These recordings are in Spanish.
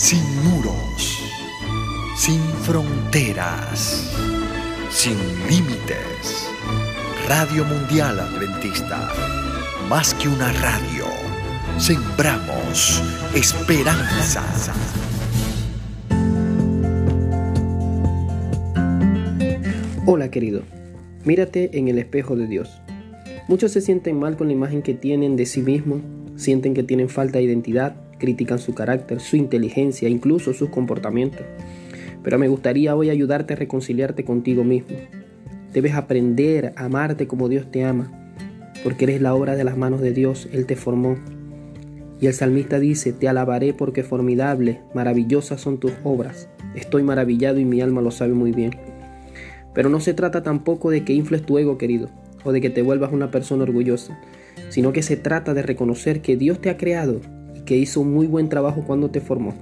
sin muros, sin fronteras, sin límites. Radio Mundial Adventista, más que una radio, sembramos esperanza. Hola querido, mírate en el espejo de Dios. Muchos se sienten mal con la imagen que tienen de sí mismos, sienten que tienen falta de identidad, critican su carácter, su inteligencia, incluso sus comportamientos. Pero me gustaría hoy ayudarte a reconciliarte contigo mismo. Debes aprender a amarte como Dios te ama, porque eres la obra de las manos de Dios, Él te formó. Y el salmista dice, te alabaré porque formidable, maravillosas son tus obras. Estoy maravillado y mi alma lo sabe muy bien. Pero no se trata tampoco de que infles tu ego, querido, o de que te vuelvas una persona orgullosa, sino que se trata de reconocer que Dios te ha creado y que hizo un muy buen trabajo cuando te formó.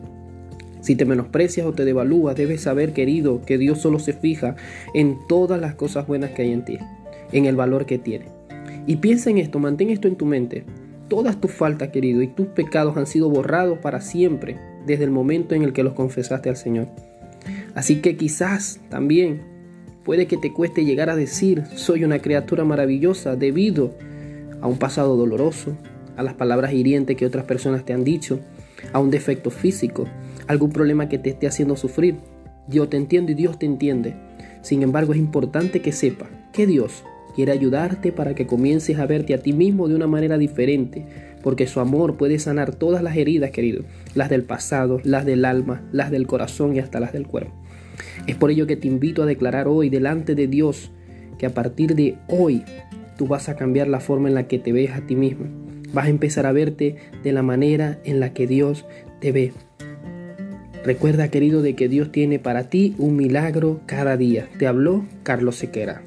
Si te menosprecias o te devalúas, debes saber, querido, que Dios solo se fija en todas las cosas buenas que hay en ti, en el valor que tiene. Y piensa en esto, mantén esto en tu mente. Todas tus faltas, querido, y tus pecados han sido borrados para siempre desde el momento en el que los confesaste al Señor. Así que quizás también puede que te cueste llegar a decir soy una criatura maravillosa debido a un pasado doloroso, a las palabras hirientes que otras personas te han dicho, a un defecto físico, algún problema que te esté haciendo sufrir. Yo te entiendo y Dios te entiende. Sin embargo, es importante que sepa que Dios quiere ayudarte para que comiences a verte a ti mismo de una manera diferente, porque su amor puede sanar todas las heridas, querido, las del pasado, las del alma, las del corazón y hasta las del cuerpo. Es por ello que te invito a declarar hoy delante de Dios que a partir de hoy tú vas a cambiar la forma en la que te ves a ti mismo. Vas a empezar a verte de la manera en la que Dios te ve. Recuerda, querido, de que Dios tiene para ti un milagro cada día. Te habló Carlos Sequera.